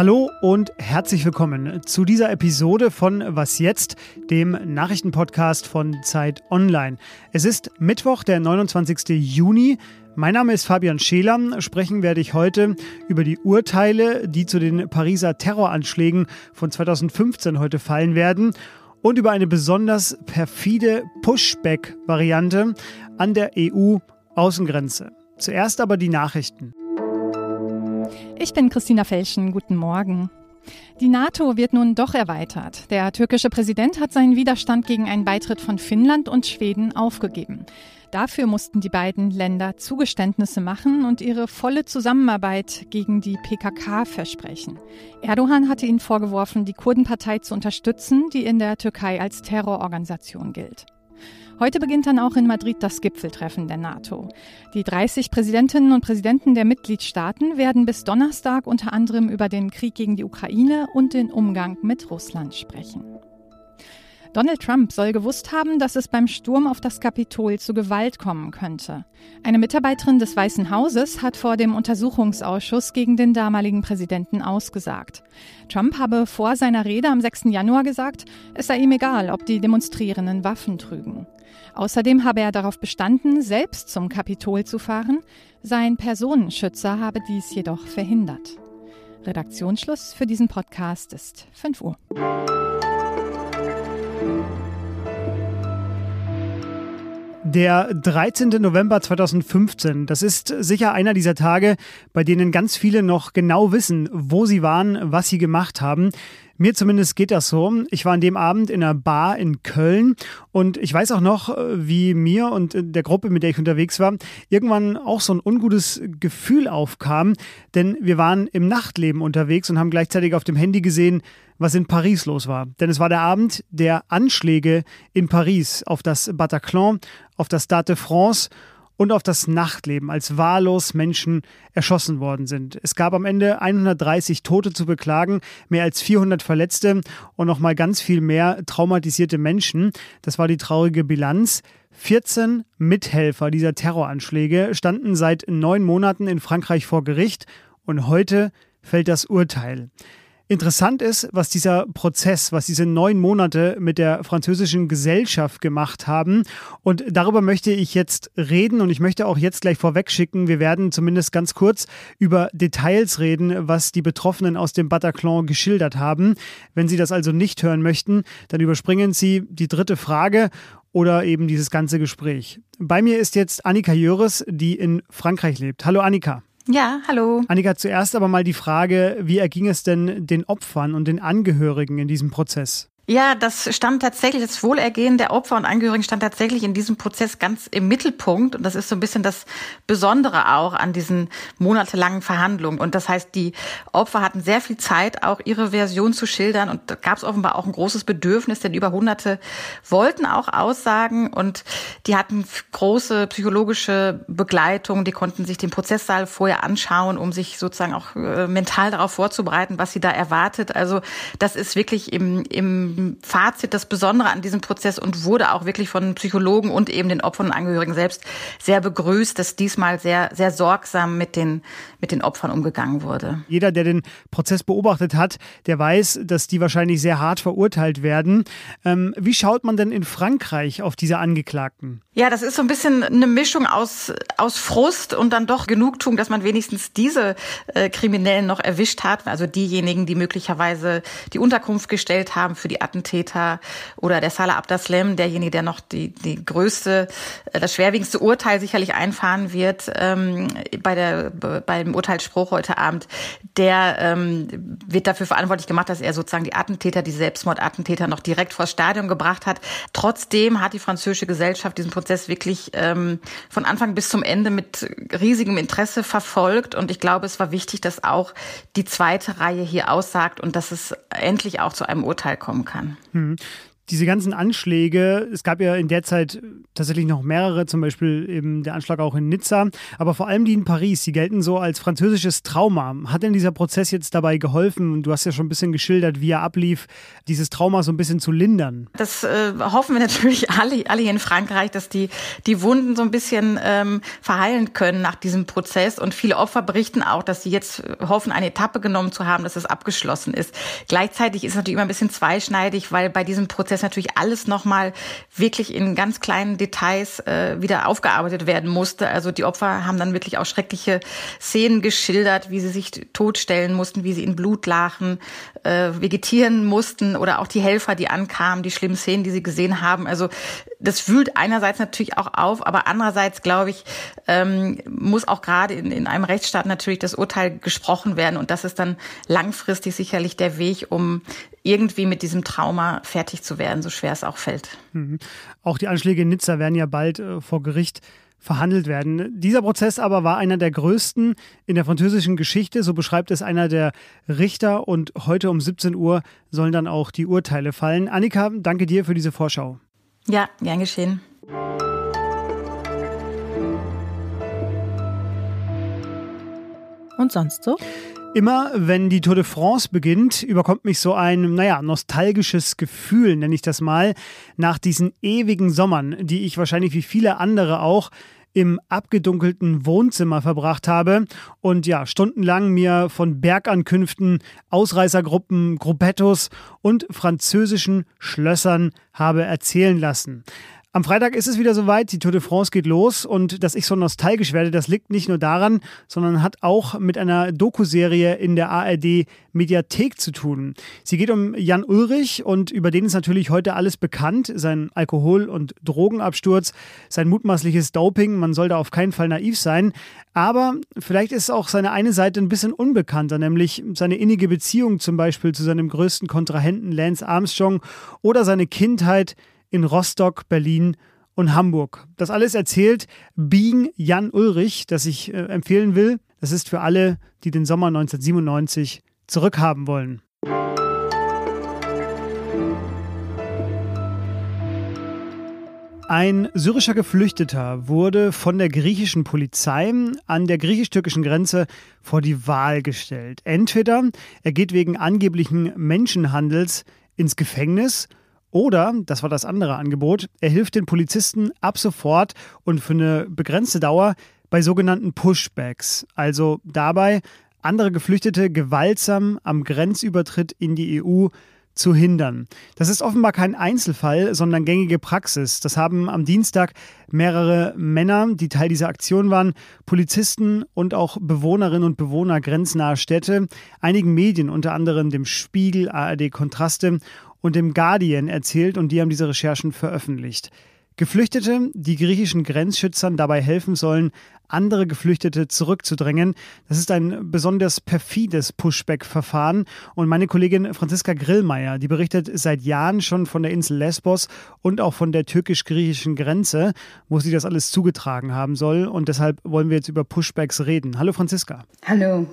Hallo und herzlich willkommen zu dieser Episode von Was jetzt, dem Nachrichtenpodcast von Zeit Online. Es ist Mittwoch, der 29. Juni. Mein Name ist Fabian Scheler. Sprechen werde ich heute über die Urteile, die zu den Pariser Terroranschlägen von 2015 heute fallen werden und über eine besonders perfide Pushback-Variante an der EU-Außengrenze. Zuerst aber die Nachrichten. Ich bin Christina Felschen. Guten Morgen. Die NATO wird nun doch erweitert. Der türkische Präsident hat seinen Widerstand gegen einen Beitritt von Finnland und Schweden aufgegeben. Dafür mussten die beiden Länder Zugeständnisse machen und ihre volle Zusammenarbeit gegen die PKK versprechen. Erdogan hatte ihnen vorgeworfen, die Kurdenpartei zu unterstützen, die in der Türkei als Terrororganisation gilt. Heute beginnt dann auch in Madrid das Gipfeltreffen der NATO. Die 30 Präsidentinnen und Präsidenten der Mitgliedstaaten werden bis Donnerstag unter anderem über den Krieg gegen die Ukraine und den Umgang mit Russland sprechen. Donald Trump soll gewusst haben, dass es beim Sturm auf das Kapitol zu Gewalt kommen könnte. Eine Mitarbeiterin des Weißen Hauses hat vor dem Untersuchungsausschuss gegen den damaligen Präsidenten ausgesagt. Trump habe vor seiner Rede am 6. Januar gesagt, es sei ihm egal, ob die Demonstrierenden Waffen trügen. Außerdem habe er darauf bestanden, selbst zum Kapitol zu fahren. Sein Personenschützer habe dies jedoch verhindert. Redaktionsschluss für diesen Podcast ist 5 Uhr. Der 13. November 2015, das ist sicher einer dieser Tage, bei denen ganz viele noch genau wissen, wo sie waren, was sie gemacht haben. Mir zumindest geht das so. Ich war an dem Abend in einer Bar in Köln und ich weiß auch noch, wie mir und der Gruppe, mit der ich unterwegs war, irgendwann auch so ein ungutes Gefühl aufkam, denn wir waren im Nachtleben unterwegs und haben gleichzeitig auf dem Handy gesehen, was in Paris los war. Denn es war der Abend der Anschläge in Paris auf das Bataclan, auf das Stade de France und auf das Nachtleben, als wahllos Menschen erschossen worden sind. Es gab am Ende 130 Tote zu beklagen, mehr als 400 Verletzte und noch mal ganz viel mehr traumatisierte Menschen. Das war die traurige Bilanz. 14 Mithelfer dieser Terroranschläge standen seit neun Monaten in Frankreich vor Gericht und heute fällt das Urteil. Interessant ist, was dieser Prozess, was diese neun Monate mit der französischen Gesellschaft gemacht haben. Und darüber möchte ich jetzt reden und ich möchte auch jetzt gleich vorwegschicken, wir werden zumindest ganz kurz über Details reden, was die Betroffenen aus dem Bataclan geschildert haben. Wenn Sie das also nicht hören möchten, dann überspringen Sie die dritte Frage oder eben dieses ganze Gespräch. Bei mir ist jetzt Annika Jöres, die in Frankreich lebt. Hallo Annika. Ja, hallo. Annika, zuerst aber mal die Frage, wie erging es denn den Opfern und den Angehörigen in diesem Prozess? Ja, das stand tatsächlich, das Wohlergehen der Opfer und Angehörigen stand tatsächlich in diesem Prozess ganz im Mittelpunkt. Und das ist so ein bisschen das Besondere auch an diesen monatelangen Verhandlungen. Und das heißt, die Opfer hatten sehr viel Zeit, auch ihre Version zu schildern. Und da gab es offenbar auch ein großes Bedürfnis, denn über Hunderte wollten auch aussagen. Und die hatten große psychologische Begleitung. Die konnten sich den Prozesssaal vorher anschauen, um sich sozusagen auch äh, mental darauf vorzubereiten, was sie da erwartet. Also das ist wirklich im, im Fazit das Besondere an diesem Prozess und wurde auch wirklich von Psychologen und eben den Opfern und Angehörigen selbst sehr begrüßt, dass diesmal sehr, sehr sorgsam mit den, mit den Opfern umgegangen wurde. Jeder, der den Prozess beobachtet hat, der weiß, dass die wahrscheinlich sehr hart verurteilt werden. Ähm, wie schaut man denn in Frankreich auf diese Angeklagten? Ja, das ist so ein bisschen eine Mischung aus, aus Frust und dann doch Genugtuung, dass man wenigstens diese äh, Kriminellen noch erwischt hat. Also diejenigen, die möglicherweise die Unterkunft gestellt haben für die Attentäter oder der Salah Abdeslam, derjenige, der noch die, die größte, äh, das schwerwiegendste Urteil sicherlich einfahren wird ähm, bei der, beim Urteilsspruch heute Abend, der ähm, wird dafür verantwortlich gemacht, dass er sozusagen die Attentäter, die Selbstmordattentäter noch direkt vors Stadion gebracht hat. Trotzdem hat die französische Gesellschaft diesen Prozess wirklich ähm, von Anfang bis zum Ende mit riesigem Interesse verfolgt. Und ich glaube, es war wichtig, dass auch die zweite Reihe hier aussagt und dass es endlich auch zu einem Urteil kommen kann. kann. Diese ganzen Anschläge, es gab ja in der Zeit tatsächlich noch mehrere, zum Beispiel eben der Anschlag auch in Nizza, aber vor allem die in Paris, die gelten so als französisches Trauma. Hat denn dieser Prozess jetzt dabei geholfen? Du hast ja schon ein bisschen geschildert, wie er ablief, dieses Trauma so ein bisschen zu lindern. Das äh, hoffen wir natürlich alle, alle hier in Frankreich, dass die, die Wunden so ein bisschen ähm, verheilen können nach diesem Prozess. Und viele Opfer berichten auch, dass sie jetzt hoffen, eine Etappe genommen zu haben, dass es abgeschlossen ist. Gleichzeitig ist es natürlich immer ein bisschen zweischneidig, weil bei diesem Prozess natürlich alles nochmal wirklich in ganz kleinen Details äh, wieder aufgearbeitet werden musste. Also die Opfer haben dann wirklich auch schreckliche Szenen geschildert, wie sie sich totstellen mussten, wie sie in Blut lachen, äh, vegetieren mussten oder auch die Helfer, die ankamen, die schlimmen Szenen, die sie gesehen haben. Also das wühlt einerseits natürlich auch auf, aber andererseits glaube ich, ähm, muss auch gerade in, in einem Rechtsstaat natürlich das Urteil gesprochen werden und das ist dann langfristig sicherlich der Weg, um irgendwie mit diesem Trauma fertig zu werden, so schwer es auch fällt. Mhm. Auch die Anschläge in Nizza werden ja bald äh, vor Gericht verhandelt werden. Dieser Prozess aber war einer der größten in der französischen Geschichte, so beschreibt es einer der Richter und heute um 17 Uhr sollen dann auch die Urteile fallen. Annika, danke dir für diese Vorschau. Ja, gern geschehen. Und sonst so? Immer wenn die Tour de France beginnt, überkommt mich so ein, naja, nostalgisches Gefühl, nenne ich das mal, nach diesen ewigen Sommern, die ich wahrscheinlich wie viele andere auch im abgedunkelten Wohnzimmer verbracht habe und ja, stundenlang mir von Bergankünften, Ausreißergruppen, Gruppettos und französischen Schlössern habe erzählen lassen. Am Freitag ist es wieder soweit, die Tour de France geht los und dass ich so nostalgisch werde, das liegt nicht nur daran, sondern hat auch mit einer Dokuserie in der ARD Mediathek zu tun. Sie geht um Jan Ulrich und über den ist natürlich heute alles bekannt, sein Alkohol- und Drogenabsturz, sein mutmaßliches Doping, man soll da auf keinen Fall naiv sein, aber vielleicht ist auch seine eine Seite ein bisschen unbekannter, nämlich seine innige Beziehung zum Beispiel zu seinem größten Kontrahenten Lance Armstrong oder seine Kindheit in Rostock, Berlin und Hamburg. Das alles erzählt Being Jan Ulrich, das ich äh, empfehlen will. Das ist für alle, die den Sommer 1997 zurückhaben wollen. Ein syrischer Geflüchteter wurde von der griechischen Polizei an der griechisch-türkischen Grenze vor die Wahl gestellt. Entweder er geht wegen angeblichen Menschenhandels ins Gefängnis oder, das war das andere Angebot, er hilft den Polizisten ab sofort und für eine begrenzte Dauer bei sogenannten Pushbacks, also dabei, andere Geflüchtete gewaltsam am Grenzübertritt in die EU zu hindern. Das ist offenbar kein Einzelfall, sondern gängige Praxis. Das haben am Dienstag mehrere Männer, die Teil dieser Aktion waren, Polizisten und auch Bewohnerinnen und Bewohner grenznaher Städte, einigen Medien, unter anderem dem Spiegel, ARD Kontraste und dem Guardian erzählt und die haben diese Recherchen veröffentlicht. Geflüchtete, die griechischen Grenzschützern dabei helfen sollen, andere Geflüchtete zurückzudrängen. Das ist ein besonders perfides Pushback-Verfahren. Und meine Kollegin Franziska Grillmeier, die berichtet seit Jahren schon von der Insel Lesbos und auch von der türkisch-griechischen Grenze, wo sie das alles zugetragen haben soll. Und deshalb wollen wir jetzt über Pushbacks reden. Hallo Franziska. Hallo.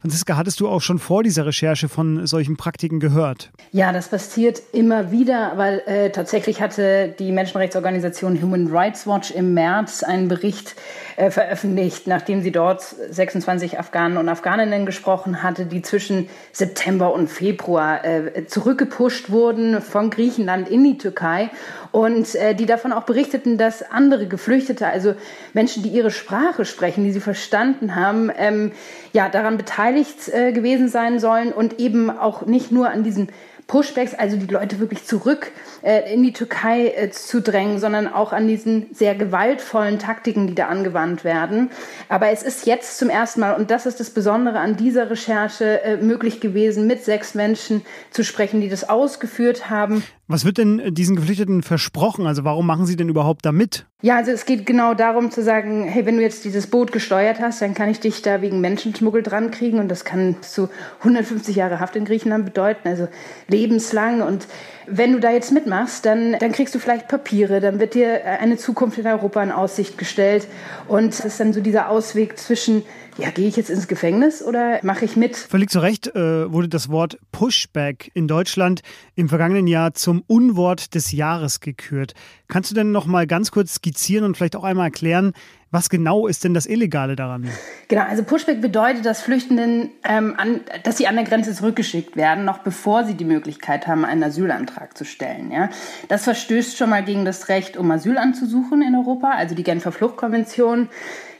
Franziska, hattest du auch schon vor dieser Recherche von solchen Praktiken gehört? Ja, das passiert immer wieder, weil äh, tatsächlich hatte die Menschenrechtsorganisation Human Rights Watch im März einen Bericht äh, veröffentlicht, nachdem sie dort 26 Afghanen und Afghaninnen gesprochen hatte, die zwischen September und Februar äh, zurückgepusht wurden von Griechenland in die Türkei und äh, die davon auch berichteten, dass andere Geflüchtete, also Menschen, die ihre Sprache sprechen, die sie verstanden haben, ähm, ja, daran beteiligt äh, gewesen sein sollen und eben auch nicht nur an diesen Pushbacks, also die Leute wirklich zurück äh, in die Türkei äh, zu drängen, sondern auch an diesen sehr gewaltvollen Taktiken, die da angewandt werden. Aber es ist jetzt zum ersten Mal, und das ist das Besondere an dieser Recherche, äh, möglich gewesen, mit sechs Menschen zu sprechen, die das ausgeführt haben. Was wird denn diesen Geflüchteten versprochen? Also warum machen sie denn überhaupt da mit? Ja, also es geht genau darum zu sagen, hey, wenn du jetzt dieses Boot gesteuert hast, dann kann ich dich da wegen Menschenschmuggel dran kriegen und das kann zu 150 Jahre Haft in Griechenland bedeuten, also lebenslang. Und wenn du da jetzt mitmachst, dann, dann kriegst du vielleicht Papiere, dann wird dir eine Zukunft in Europa in Aussicht gestellt. Und es ist dann so dieser Ausweg zwischen ja, gehe ich jetzt ins Gefängnis oder mache ich mit? Völlig zu Recht äh, wurde das Wort Pushback in Deutschland im vergangenen Jahr zum Unwort des Jahres gekürt. Kannst du denn noch mal ganz kurz skizzieren und vielleicht auch einmal erklären, was genau ist denn das Illegale daran? Genau, also Pushback bedeutet, dass Flüchtenden, ähm, an, dass sie an der Grenze zurückgeschickt werden, noch bevor sie die Möglichkeit haben, einen Asylantrag zu stellen. Ja? Das verstößt schon mal gegen das Recht, um Asyl anzusuchen in Europa, also die Genfer Fluchtkonvention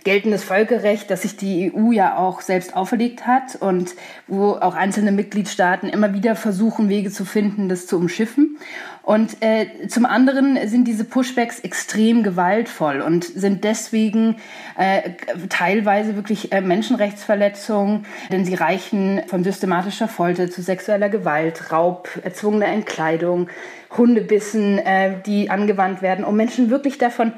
geltendes Völkerrecht, das sich die EU ja auch selbst auferlegt hat und wo auch einzelne Mitgliedstaaten immer wieder versuchen, Wege zu finden, das zu umschiffen. Und äh, zum anderen sind diese Pushbacks extrem gewaltvoll und sind deswegen äh, teilweise wirklich äh, Menschenrechtsverletzungen, denn sie reichen von systematischer Folter zu sexueller Gewalt, Raub, erzwungener Entkleidung, Hundebissen, äh, die angewandt werden, um Menschen wirklich davon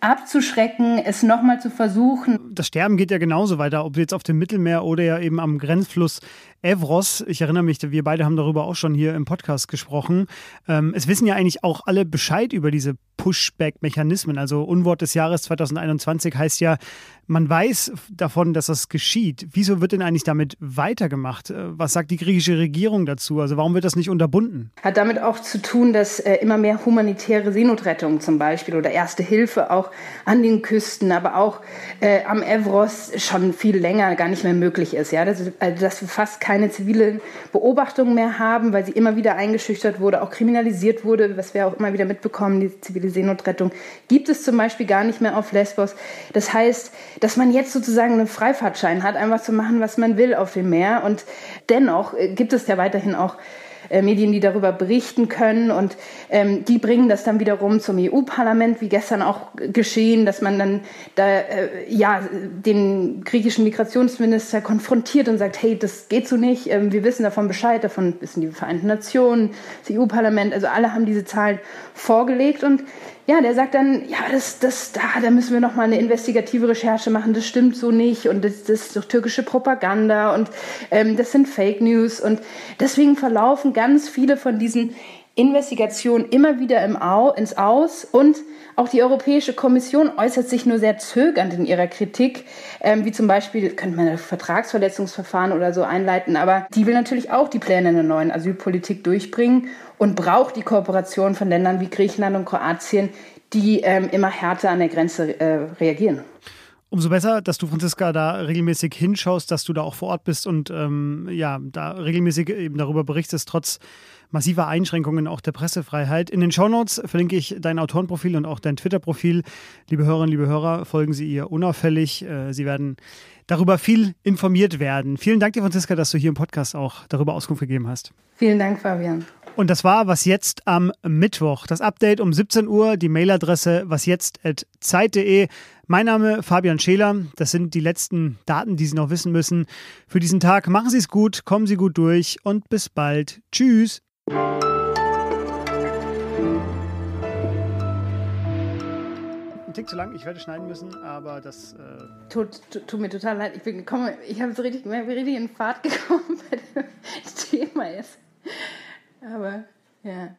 abzuschrecken, es nochmal zu versuchen. Das Sterben geht ja genauso weiter, ob jetzt auf dem Mittelmeer oder ja eben am Grenzfluss Evros, ich erinnere mich, wir beide haben darüber auch schon hier im Podcast gesprochen. Ähm, es wissen ja eigentlich auch alle Bescheid über diese Pushback-Mechanismen. Also Unwort des Jahres 2021 heißt ja, man weiß davon, dass das geschieht. Wieso wird denn eigentlich damit weitergemacht? Äh, was sagt die griechische Regierung dazu? Also warum wird das nicht unterbunden? Hat damit auch zu tun, dass äh, immer mehr humanitäre Seenotrettung zum Beispiel oder Erste Hilfe auch an den Küsten, aber auch äh, am Evros schon viel länger gar nicht mehr möglich ist. Ja, dass, also, dass fast kein keine zivile Beobachtung mehr haben, weil sie immer wieder eingeschüchtert wurde, auch kriminalisiert wurde, was wir auch immer wieder mitbekommen, die zivile Seenotrettung gibt es zum Beispiel gar nicht mehr auf Lesbos. Das heißt, dass man jetzt sozusagen einen Freifahrtschein hat, einfach zu machen, was man will auf dem Meer. Und dennoch äh, gibt es ja weiterhin auch äh, Medien, die darüber berichten können. Und ähm, die bringen das dann wiederum zum EU-Parlament, wie gestern auch geschehen, dass man dann da äh, ja den griechischen Migrationsminister konfrontiert und sagt, hey, das geht so nicht. Ähm, wir wissen davon Bescheid, davon wissen die Vereinten Nationen, das EU-Parlament, also alle haben diese Zahlen vorgelegt und ja, der sagt dann, ja, das, das, da, da müssen wir noch mal eine investigative Recherche machen. Das stimmt so nicht. Und das, das ist doch türkische Propaganda. Und ähm, das sind Fake News. Und deswegen verlaufen ganz viele von diesen Investigationen immer wieder im Au, ins Aus. Und auch die Europäische Kommission äußert sich nur sehr zögernd in ihrer Kritik, ähm, wie zum Beispiel könnte man Vertragsverletzungsverfahren oder so einleiten, aber die will natürlich auch die Pläne einer neuen Asylpolitik durchbringen und braucht die Kooperation von Ländern wie Griechenland und Kroatien, die ähm, immer härter an der Grenze äh, reagieren. Umso besser, dass du, Franziska, da regelmäßig hinschaust, dass du da auch vor Ort bist und ähm, ja, da regelmäßig eben darüber berichtest, trotz massiver Einschränkungen auch der Pressefreiheit. In den Shownotes verlinke ich dein Autorenprofil und auch dein Twitter-Profil. Liebe Hörerinnen, liebe Hörer, folgen Sie ihr unauffällig. Äh, Sie werden darüber viel informiert werden. Vielen Dank dir, Franziska, dass du hier im Podcast auch darüber Auskunft gegeben hast. Vielen Dank, Fabian. Und das war was jetzt am Mittwoch. Das Update um 17 Uhr, die Mailadresse wasjetzt.zeit.de. Mein Name Fabian Scheler. Das sind die letzten Daten, die Sie noch wissen müssen für diesen Tag. Machen Sie es gut, kommen Sie gut durch und bis bald. Tschüss. Ein Tick zu lang, ich werde schneiden müssen, aber das. Äh tut, tut, tut, mir total leid. Ich bin komme, ich habe so richtig, richtig in Fahrt gekommen, weil das Thema ist. Aber ja.